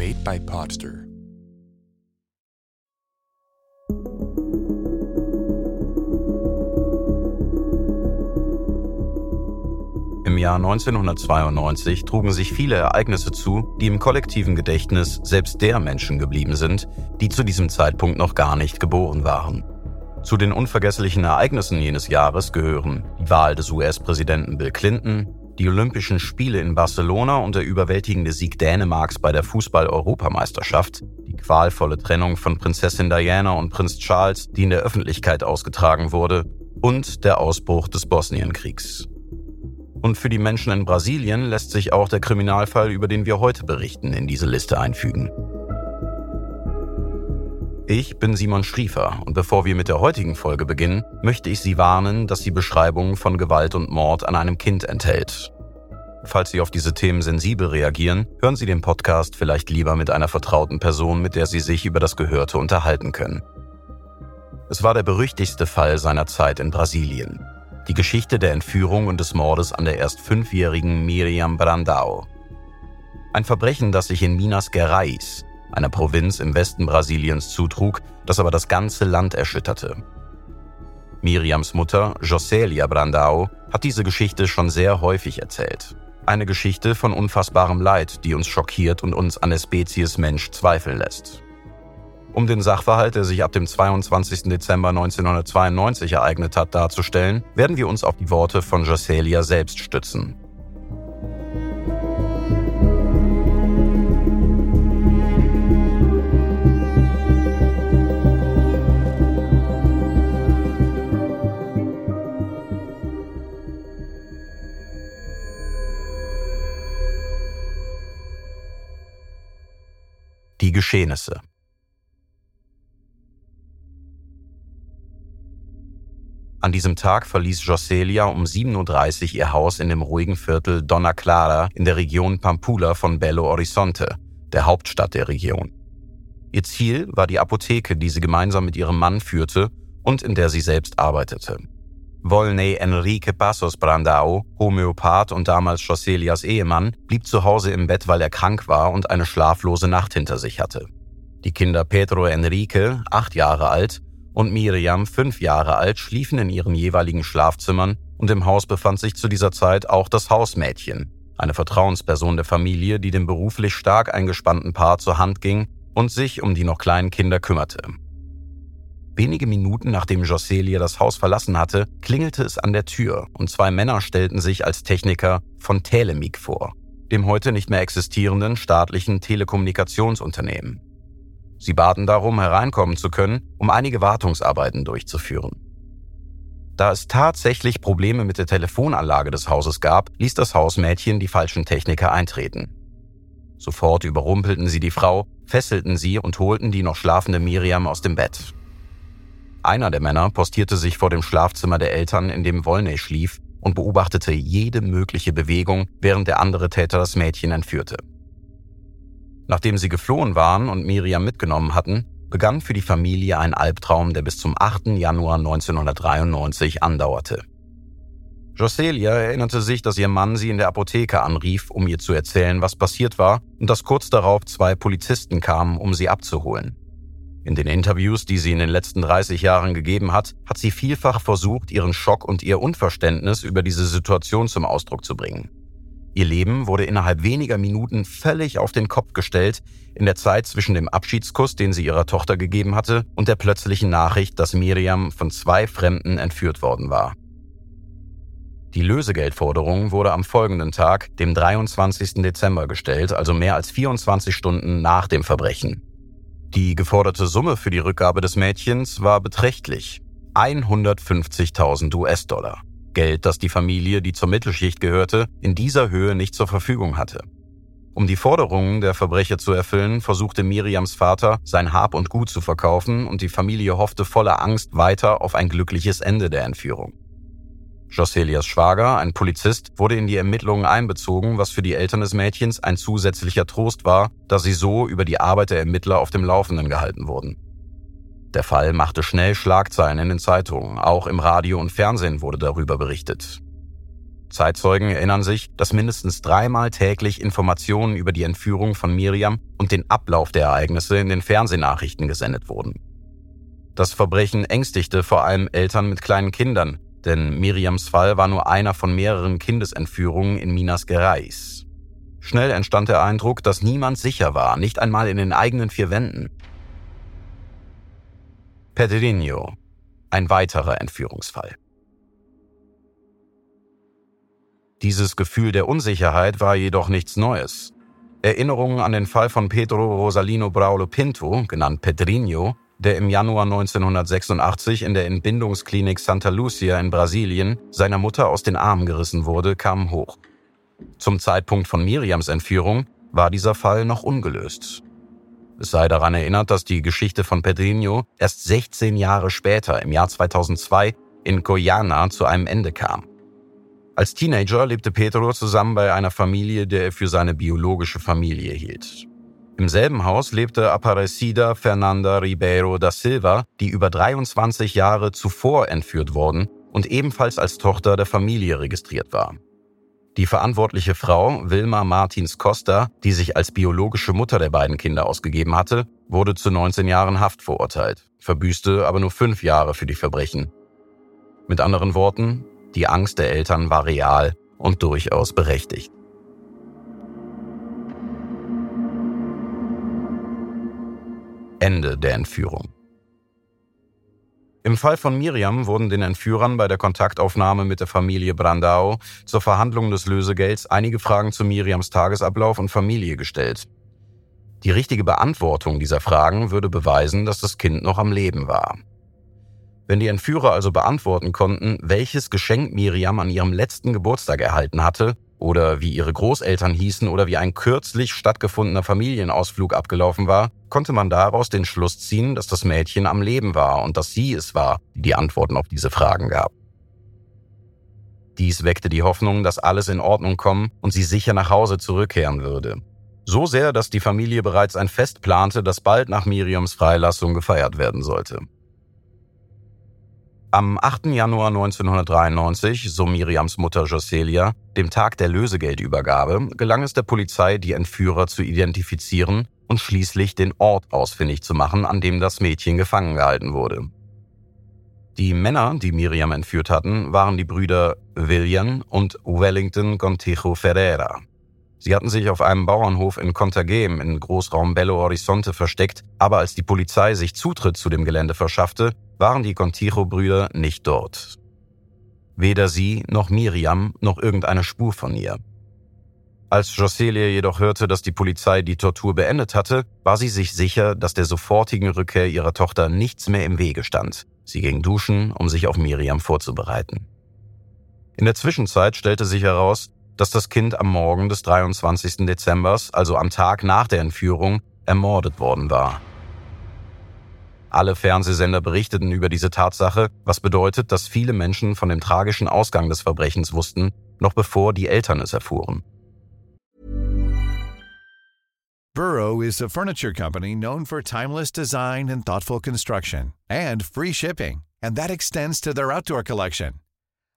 Made by Podster. Im Jahr 1992 trugen sich viele Ereignisse zu, die im kollektiven Gedächtnis selbst der Menschen geblieben sind, die zu diesem Zeitpunkt noch gar nicht geboren waren. Zu den unvergesslichen Ereignissen jenes Jahres gehören die Wahl des US-Präsidenten Bill Clinton, die Olympischen Spiele in Barcelona und der überwältigende Sieg Dänemarks bei der Fußball-Europameisterschaft, die qualvolle Trennung von Prinzessin Diana und Prinz Charles, die in der Öffentlichkeit ausgetragen wurde, und der Ausbruch des Bosnienkriegs. Und für die Menschen in Brasilien lässt sich auch der Kriminalfall, über den wir heute berichten, in diese Liste einfügen. Ich bin Simon Schriefer und bevor wir mit der heutigen Folge beginnen, möchte ich Sie warnen, dass sie Beschreibungen von Gewalt und Mord an einem Kind enthält. Falls Sie auf diese Themen sensibel reagieren, hören Sie den Podcast vielleicht lieber mit einer vertrauten Person, mit der Sie sich über das Gehörte unterhalten können. Es war der berüchtigste Fall seiner Zeit in Brasilien. Die Geschichte der Entführung und des Mordes an der erst fünfjährigen Miriam Brandao. Ein Verbrechen, das sich in Minas Gerais, einer Provinz im Westen Brasiliens, zutrug, das aber das ganze Land erschütterte. Miriams Mutter, Joselia Brandao, hat diese Geschichte schon sehr häufig erzählt. Eine Geschichte von unfassbarem Leid, die uns schockiert und uns an der Spezies Mensch zweifeln lässt. Um den Sachverhalt, der sich ab dem 22. Dezember 1992 ereignet hat, darzustellen, werden wir uns auf die Worte von Joselia selbst stützen. Geschehnisse. An diesem Tag verließ Joselia um 7.30 Uhr ihr Haus in dem ruhigen Viertel Donna Clara in der Region Pampula von Belo Horizonte, der Hauptstadt der Region. Ihr Ziel war die Apotheke, die sie gemeinsam mit ihrem Mann führte und in der sie selbst arbeitete. Volney Enrique Passos Brandao, Homöopath und damals Joselias Ehemann, blieb zu Hause im Bett, weil er krank war und eine schlaflose Nacht hinter sich hatte. Die Kinder Pedro Enrique, acht Jahre alt, und Miriam, fünf Jahre alt, schliefen in ihren jeweiligen Schlafzimmern und im Haus befand sich zu dieser Zeit auch das Hausmädchen, eine Vertrauensperson der Familie, die dem beruflich stark eingespannten Paar zur Hand ging und sich um die noch kleinen Kinder kümmerte. Wenige Minuten nachdem Joselia das Haus verlassen hatte, klingelte es an der Tür und zwei Männer stellten sich als Techniker von Telemik vor, dem heute nicht mehr existierenden staatlichen Telekommunikationsunternehmen. Sie baten darum, hereinkommen zu können, um einige Wartungsarbeiten durchzuführen. Da es tatsächlich Probleme mit der Telefonanlage des Hauses gab, ließ das Hausmädchen die falschen Techniker eintreten. Sofort überrumpelten sie die Frau, fesselten sie und holten die noch schlafende Miriam aus dem Bett. Einer der Männer postierte sich vor dem Schlafzimmer der Eltern, in dem Wolney schlief, und beobachtete jede mögliche Bewegung, während der andere Täter das Mädchen entführte. Nachdem sie geflohen waren und Miriam mitgenommen hatten, begann für die Familie ein Albtraum, der bis zum 8. Januar 1993 andauerte. Joselia erinnerte sich, dass ihr Mann sie in der Apotheke anrief, um ihr zu erzählen, was passiert war, und dass kurz darauf zwei Polizisten kamen, um sie abzuholen. In den Interviews, die sie in den letzten 30 Jahren gegeben hat, hat sie vielfach versucht, ihren Schock und ihr Unverständnis über diese Situation zum Ausdruck zu bringen. Ihr Leben wurde innerhalb weniger Minuten völlig auf den Kopf gestellt, in der Zeit zwischen dem Abschiedskuss, den sie ihrer Tochter gegeben hatte, und der plötzlichen Nachricht, dass Miriam von zwei Fremden entführt worden war. Die Lösegeldforderung wurde am folgenden Tag, dem 23. Dezember, gestellt, also mehr als 24 Stunden nach dem Verbrechen. Die geforderte Summe für die Rückgabe des Mädchens war beträchtlich. 150.000 US-Dollar. Geld, das die Familie, die zur Mittelschicht gehörte, in dieser Höhe nicht zur Verfügung hatte. Um die Forderungen der Verbrecher zu erfüllen, versuchte Miriams Vater, sein Hab und Gut zu verkaufen und die Familie hoffte voller Angst weiter auf ein glückliches Ende der Entführung. Joselias Schwager, ein Polizist, wurde in die Ermittlungen einbezogen, was für die Eltern des Mädchens ein zusätzlicher Trost war, da sie so über die Arbeit der Ermittler auf dem Laufenden gehalten wurden. Der Fall machte schnell Schlagzeilen in den Zeitungen, auch im Radio und Fernsehen wurde darüber berichtet. Zeitzeugen erinnern sich, dass mindestens dreimal täglich Informationen über die Entführung von Miriam und den Ablauf der Ereignisse in den Fernsehnachrichten gesendet wurden. Das Verbrechen ängstigte vor allem Eltern mit kleinen Kindern, denn Miriams Fall war nur einer von mehreren Kindesentführungen in Minas Gerais. Schnell entstand der Eindruck, dass niemand sicher war, nicht einmal in den eigenen vier Wänden. Pedrinho, ein weiterer Entführungsfall. Dieses Gefühl der Unsicherheit war jedoch nichts Neues. Erinnerungen an den Fall von Pedro Rosalino Braulo Pinto, genannt Pedrinho, der im Januar 1986 in der Entbindungsklinik Santa Lucia in Brasilien seiner Mutter aus den Armen gerissen wurde, kamen hoch. Zum Zeitpunkt von Miriams Entführung war dieser Fall noch ungelöst. Es sei daran erinnert, dass die Geschichte von Pedrinho erst 16 Jahre später, im Jahr 2002, in Guyana zu einem Ende kam. Als Teenager lebte Pedro zusammen bei einer Familie, der er für seine biologische Familie hielt. Im selben Haus lebte Aparecida Fernanda Ribeiro da Silva, die über 23 Jahre zuvor entführt worden und ebenfalls als Tochter der Familie registriert war. Die verantwortliche Frau, Wilma Martins Costa, die sich als biologische Mutter der beiden Kinder ausgegeben hatte, wurde zu 19 Jahren Haft verurteilt, verbüßte aber nur fünf Jahre für die Verbrechen. Mit anderen Worten, die Angst der Eltern war real und durchaus berechtigt. Ende der Entführung. Im Fall von Miriam wurden den Entführern bei der Kontaktaufnahme mit der Familie Brandau zur Verhandlung des Lösegelds einige Fragen zu Miriams Tagesablauf und Familie gestellt. Die richtige Beantwortung dieser Fragen würde beweisen, dass das Kind noch am Leben war. Wenn die Entführer also beantworten konnten, welches Geschenk Miriam an ihrem letzten Geburtstag erhalten hatte, oder wie ihre Großeltern hießen oder wie ein kürzlich stattgefundener Familienausflug abgelaufen war, konnte man daraus den Schluss ziehen, dass das Mädchen am Leben war und dass sie es war, die die Antworten auf diese Fragen gab. Dies weckte die Hoffnung, dass alles in Ordnung kommen und sie sicher nach Hause zurückkehren würde. So sehr, dass die Familie bereits ein Fest plante, das bald nach Miriams Freilassung gefeiert werden sollte. Am 8. Januar 1993, so Miriams Mutter Joselia, dem Tag der Lösegeldübergabe, gelang es der Polizei, die Entführer zu identifizieren und schließlich den Ort ausfindig zu machen, an dem das Mädchen gefangen gehalten wurde. Die Männer, die Miriam entführt hatten, waren die Brüder William und Wellington Gontijo Ferreira. Sie hatten sich auf einem Bauernhof in Contagem in Großraum Belo Horizonte versteckt, aber als die Polizei sich Zutritt zu dem Gelände verschaffte, waren die Contijo-Brüder nicht dort. Weder sie noch Miriam noch irgendeine Spur von ihr. Als Joselia jedoch hörte, dass die Polizei die Tortur beendet hatte, war sie sich sicher, dass der sofortigen Rückkehr ihrer Tochter nichts mehr im Wege stand. Sie ging duschen, um sich auf Miriam vorzubereiten. In der Zwischenzeit stellte sich heraus, dass das Kind am Morgen des 23. Dezembers, also am Tag nach der Entführung, ermordet worden war. Alle Fernsehsender berichteten über diese Tatsache, was bedeutet, dass viele Menschen von dem tragischen Ausgang des Verbrechens wussten, noch bevor die Eltern es erfuhren. Burrow is a furniture company known for timeless design and thoughtful construction and free shipping, and that extends to their outdoor collection.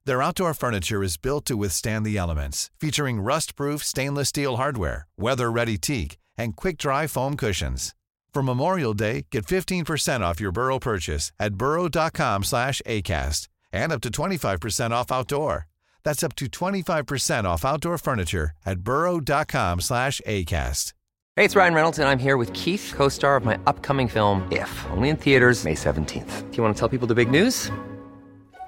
Their outdoor furniture is built to withstand the elements, featuring rust-proof stainless steel hardware, weather-ready teak, and quick-dry foam cushions. For Memorial Day, get 15% off your Burrow purchase at burrow.com slash ACAST and up to 25% off outdoor. That's up to 25% off outdoor furniture at burrow.com slash ACAST. Hey, it's Ryan Reynolds, and I'm here with Keith, co star of my upcoming film, If, only in theaters, May 17th. Do you want to tell people the big news?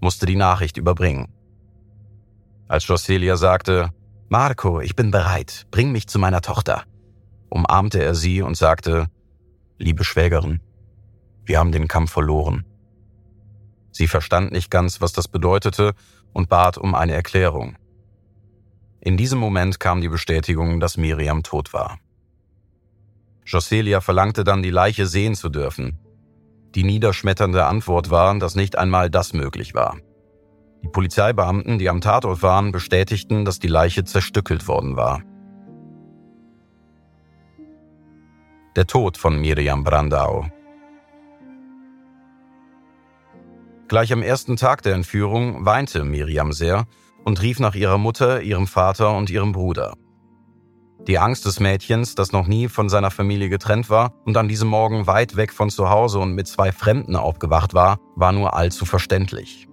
musste die Nachricht überbringen. Als Joselia sagte, Marco, ich bin bereit, bring mich zu meiner Tochter, umarmte er sie und sagte, liebe Schwägerin, wir haben den Kampf verloren. Sie verstand nicht ganz, was das bedeutete und bat um eine Erklärung. In diesem Moment kam die Bestätigung, dass Miriam tot war. Joselia verlangte dann, die Leiche sehen zu dürfen, die niederschmetternde Antwort war, dass nicht einmal das möglich war. Die Polizeibeamten, die am Tatort waren, bestätigten, dass die Leiche zerstückelt worden war. Der Tod von Miriam Brandau. Gleich am ersten Tag der Entführung weinte Miriam sehr und rief nach ihrer Mutter, ihrem Vater und ihrem Bruder. Die Angst des Mädchens, das noch nie von seiner Familie getrennt war und an diesem Morgen weit weg von zu Hause und mit zwei Fremden aufgewacht war, war nur allzu verständlich.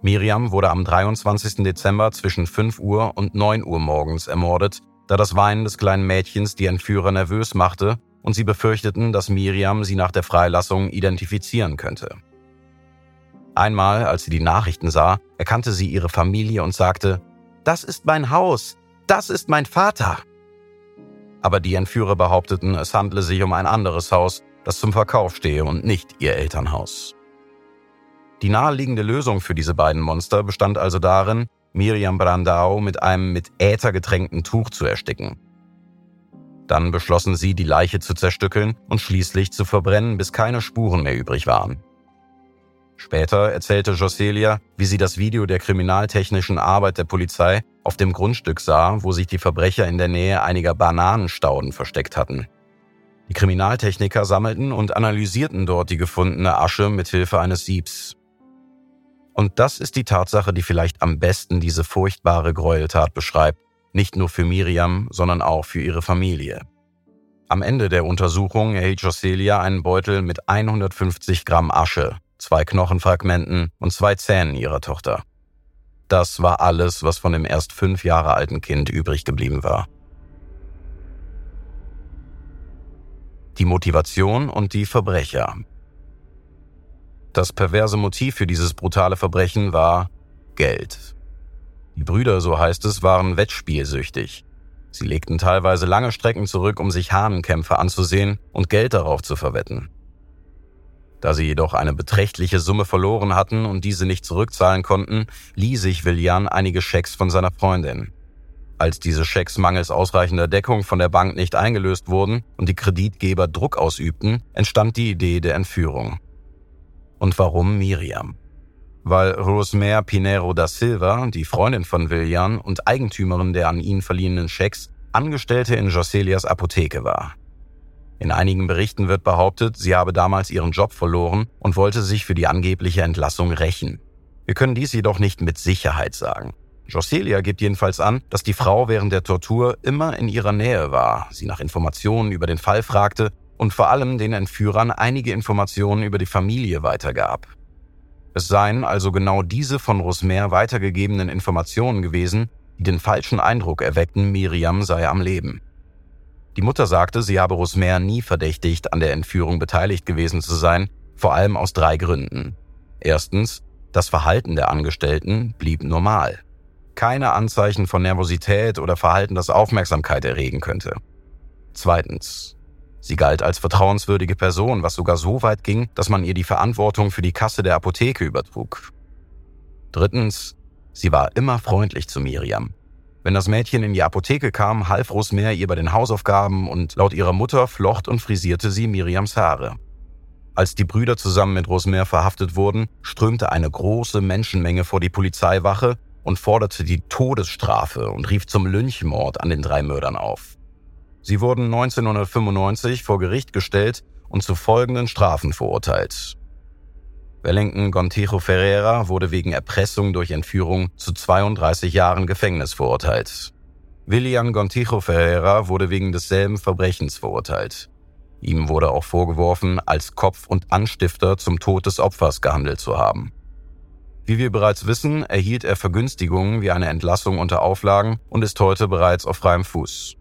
Miriam wurde am 23. Dezember zwischen 5 Uhr und 9 Uhr morgens ermordet, da das Weinen des kleinen Mädchens die Entführer nervös machte und sie befürchteten, dass Miriam sie nach der Freilassung identifizieren könnte. Einmal, als sie die Nachrichten sah, erkannte sie ihre Familie und sagte, Das ist mein Haus, das ist mein Vater. Aber die Entführer behaupteten, es handle sich um ein anderes Haus, das zum Verkauf stehe und nicht ihr Elternhaus. Die naheliegende Lösung für diese beiden Monster bestand also darin, Miriam Brandau mit einem mit Äther getränkten Tuch zu ersticken. Dann beschlossen sie, die Leiche zu zerstückeln und schließlich zu verbrennen, bis keine Spuren mehr übrig waren. Später erzählte Joselia, wie sie das Video der kriminaltechnischen Arbeit der Polizei auf dem Grundstück sah, wo sich die Verbrecher in der Nähe einiger Bananenstauden versteckt hatten. Die Kriminaltechniker sammelten und analysierten dort die gefundene Asche mit Hilfe eines Siebs. Und das ist die Tatsache, die vielleicht am besten diese furchtbare Gräueltat beschreibt, nicht nur für Miriam, sondern auch für ihre Familie. Am Ende der Untersuchung erhielt Joselia einen Beutel mit 150 Gramm Asche, zwei Knochenfragmenten und zwei Zähnen ihrer Tochter. Das war alles, was von dem erst fünf Jahre alten Kind übrig geblieben war. Die Motivation und die Verbrecher. Das perverse Motiv für dieses brutale Verbrechen war Geld. Die Brüder, so heißt es, waren wettspielsüchtig. Sie legten teilweise lange Strecken zurück, um sich Hahnenkämpfe anzusehen und Geld darauf zu verwetten. Da sie jedoch eine beträchtliche Summe verloren hatten und diese nicht zurückzahlen konnten, lieh sich Willian einige Schecks von seiner Freundin. Als diese Schecks mangels ausreichender Deckung von der Bank nicht eingelöst wurden und die Kreditgeber Druck ausübten, entstand die Idee der Entführung. Und warum Miriam? Weil Rosemare Pinero da Silva, die Freundin von Willian und Eigentümerin der an ihn verliehenen Schecks, Angestellte in Joselias Apotheke war. In einigen Berichten wird behauptet, sie habe damals ihren Job verloren und wollte sich für die angebliche Entlassung rächen. Wir können dies jedoch nicht mit Sicherheit sagen. Joselia gibt jedenfalls an, dass die Frau während der Tortur immer in ihrer Nähe war, sie nach Informationen über den Fall fragte und vor allem den Entführern einige Informationen über die Familie weitergab. Es seien also genau diese von Rosmer weitergegebenen Informationen gewesen, die den falschen Eindruck erweckten, Miriam sei am Leben. Die Mutter sagte, sie habe Rosmer nie verdächtigt, an der Entführung beteiligt gewesen zu sein, vor allem aus drei Gründen. Erstens, das Verhalten der Angestellten blieb normal. Keine Anzeichen von Nervosität oder Verhalten, das Aufmerksamkeit erregen könnte. Zweitens, sie galt als vertrauenswürdige Person, was sogar so weit ging, dass man ihr die Verantwortung für die Kasse der Apotheke übertrug. Drittens, sie war immer freundlich zu Miriam. Wenn das Mädchen in die Apotheke kam, half Rosmer ihr bei den Hausaufgaben und laut ihrer Mutter flocht und frisierte sie Miriams Haare. Als die Brüder zusammen mit Rosmer verhaftet wurden, strömte eine große Menschenmenge vor die Polizeiwache und forderte die Todesstrafe und rief zum Lynchmord an den drei Mördern auf. Sie wurden 1995 vor Gericht gestellt und zu folgenden Strafen verurteilt. Wellington Gontijo Ferreira wurde wegen Erpressung durch Entführung zu 32 Jahren Gefängnis verurteilt. William Gontijo Ferreira wurde wegen desselben Verbrechens verurteilt. Ihm wurde auch vorgeworfen, als Kopf und Anstifter zum Tod des Opfers gehandelt zu haben. Wie wir bereits wissen, erhielt er Vergünstigungen wie eine Entlassung unter Auflagen und ist heute bereits auf freiem Fuß.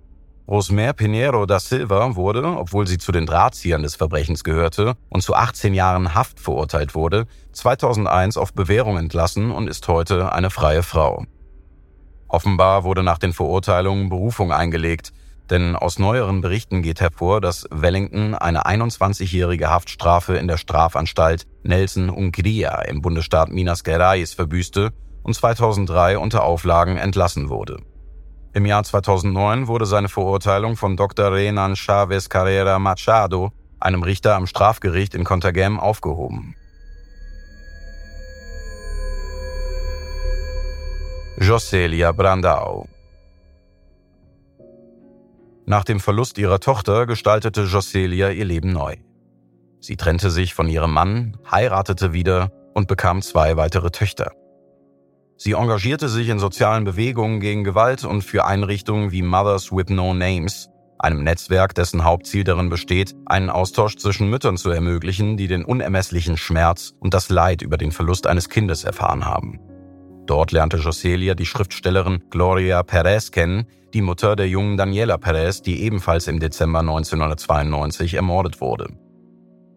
Rosmer Pinheiro da Silva wurde, obwohl sie zu den Drahtziehern des Verbrechens gehörte und zu 18 Jahren Haft verurteilt wurde, 2001 auf Bewährung entlassen und ist heute eine freie Frau. Offenbar wurde nach den Verurteilungen Berufung eingelegt, denn aus neueren Berichten geht hervor, dass Wellington eine 21-jährige Haftstrafe in der Strafanstalt Nelson Ungria im Bundesstaat Minas Gerais verbüßte und 2003 unter Auflagen entlassen wurde. Im Jahr 2009 wurde seine Verurteilung von Dr. Renan Chavez Carrera Machado, einem Richter am Strafgericht in Contagem, aufgehoben. Joselia Brandao Nach dem Verlust ihrer Tochter gestaltete Joselia ihr Leben neu. Sie trennte sich von ihrem Mann, heiratete wieder und bekam zwei weitere Töchter. Sie engagierte sich in sozialen Bewegungen gegen Gewalt und für Einrichtungen wie Mothers with No Names, einem Netzwerk, dessen Hauptziel darin besteht, einen Austausch zwischen Müttern zu ermöglichen, die den unermesslichen Schmerz und das Leid über den Verlust eines Kindes erfahren haben. Dort lernte Joselia die Schriftstellerin Gloria Perez kennen, die Mutter der jungen Daniela Perez, die ebenfalls im Dezember 1992 ermordet wurde.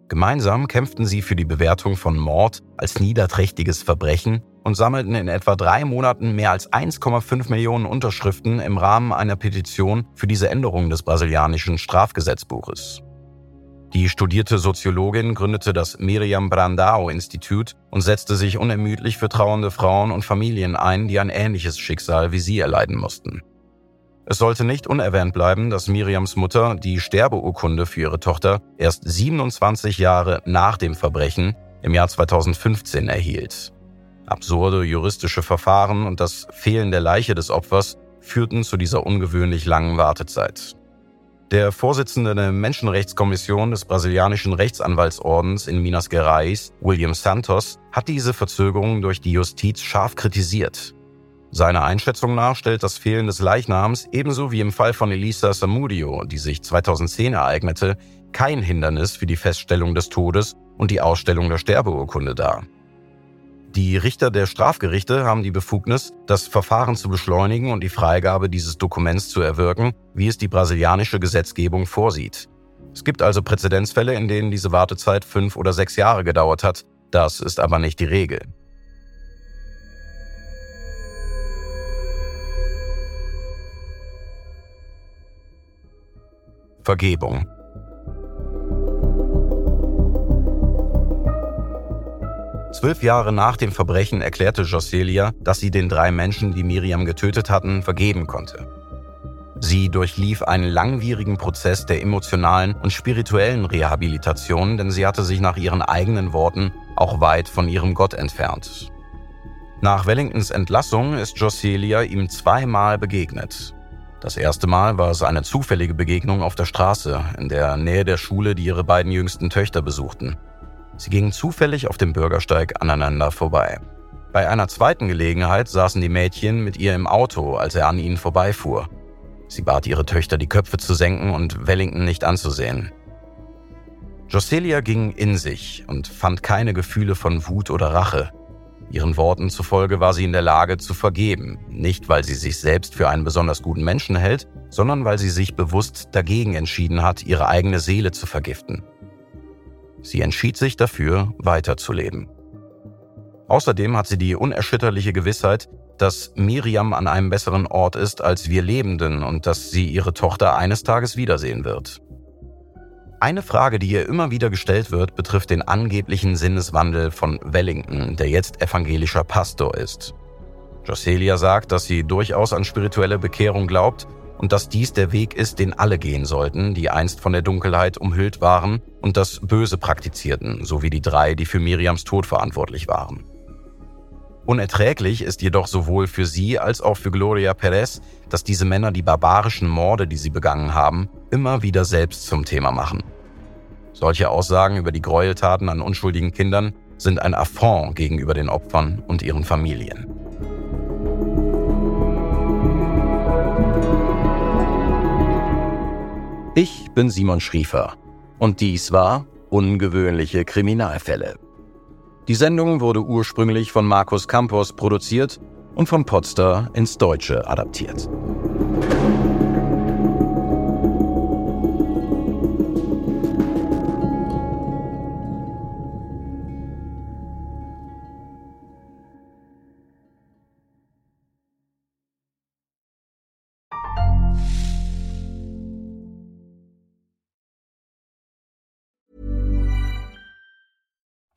Gemeinsam kämpften sie für die Bewertung von Mord als niederträchtiges Verbrechen und sammelten in etwa drei Monaten mehr als 1,5 Millionen Unterschriften im Rahmen einer Petition für diese Änderung des brasilianischen Strafgesetzbuches. Die studierte Soziologin gründete das Miriam Brandao Institut und setzte sich unermüdlich für trauernde Frauen und Familien ein, die ein ähnliches Schicksal wie sie erleiden mussten. Es sollte nicht unerwähnt bleiben, dass Miriams Mutter die Sterbeurkunde für ihre Tochter erst 27 Jahre nach dem Verbrechen im Jahr 2015 erhielt. Absurde juristische Verfahren und das Fehlen der Leiche des Opfers führten zu dieser ungewöhnlich langen Wartezeit. Der Vorsitzende der Menschenrechtskommission des brasilianischen Rechtsanwaltsordens in Minas Gerais, William Santos, hat diese Verzögerung durch die Justiz scharf kritisiert. Seiner Einschätzung nach stellt das Fehlen des Leichnams ebenso wie im Fall von Elisa Samudio, die sich 2010 ereignete, kein Hindernis für die Feststellung des Todes und die Ausstellung der Sterbeurkunde dar. Die Richter der Strafgerichte haben die Befugnis, das Verfahren zu beschleunigen und die Freigabe dieses Dokuments zu erwirken, wie es die brasilianische Gesetzgebung vorsieht. Es gibt also Präzedenzfälle, in denen diese Wartezeit fünf oder sechs Jahre gedauert hat. Das ist aber nicht die Regel. Vergebung. Zwölf Jahre nach dem Verbrechen erklärte Joselia, dass sie den drei Menschen, die Miriam getötet hatten, vergeben konnte. Sie durchlief einen langwierigen Prozess der emotionalen und spirituellen Rehabilitation, denn sie hatte sich nach ihren eigenen Worten auch weit von ihrem Gott entfernt. Nach Wellingtons Entlassung ist Joselia ihm zweimal begegnet. Das erste Mal war es eine zufällige Begegnung auf der Straße, in der Nähe der Schule, die ihre beiden jüngsten Töchter besuchten. Sie gingen zufällig auf dem Bürgersteig aneinander vorbei. Bei einer zweiten Gelegenheit saßen die Mädchen mit ihr im Auto, als er an ihnen vorbeifuhr. Sie bat ihre Töchter, die Köpfe zu senken und Wellington nicht anzusehen. Joselia ging in sich und fand keine Gefühle von Wut oder Rache. Ihren Worten zufolge war sie in der Lage zu vergeben, nicht weil sie sich selbst für einen besonders guten Menschen hält, sondern weil sie sich bewusst dagegen entschieden hat, ihre eigene Seele zu vergiften. Sie entschied sich dafür, weiterzuleben. Außerdem hat sie die unerschütterliche Gewissheit, dass Miriam an einem besseren Ort ist als wir Lebenden und dass sie ihre Tochter eines Tages wiedersehen wird. Eine Frage, die ihr immer wieder gestellt wird, betrifft den angeblichen Sinneswandel von Wellington, der jetzt evangelischer Pastor ist. Joselia sagt, dass sie durchaus an spirituelle Bekehrung glaubt und dass dies der Weg ist, den alle gehen sollten, die einst von der Dunkelheit umhüllt waren und das Böse praktizierten, so wie die drei, die für Miriams Tod verantwortlich waren. Unerträglich ist jedoch sowohl für sie als auch für Gloria Perez, dass diese Männer die barbarischen Morde, die sie begangen haben, immer wieder selbst zum Thema machen. Solche Aussagen über die Gräueltaten an unschuldigen Kindern sind ein Affront gegenüber den Opfern und ihren Familien. Ich bin Simon Schriefer und dies war Ungewöhnliche Kriminalfälle. Die Sendung wurde ursprünglich von Markus Campos produziert und von Podster ins Deutsche adaptiert.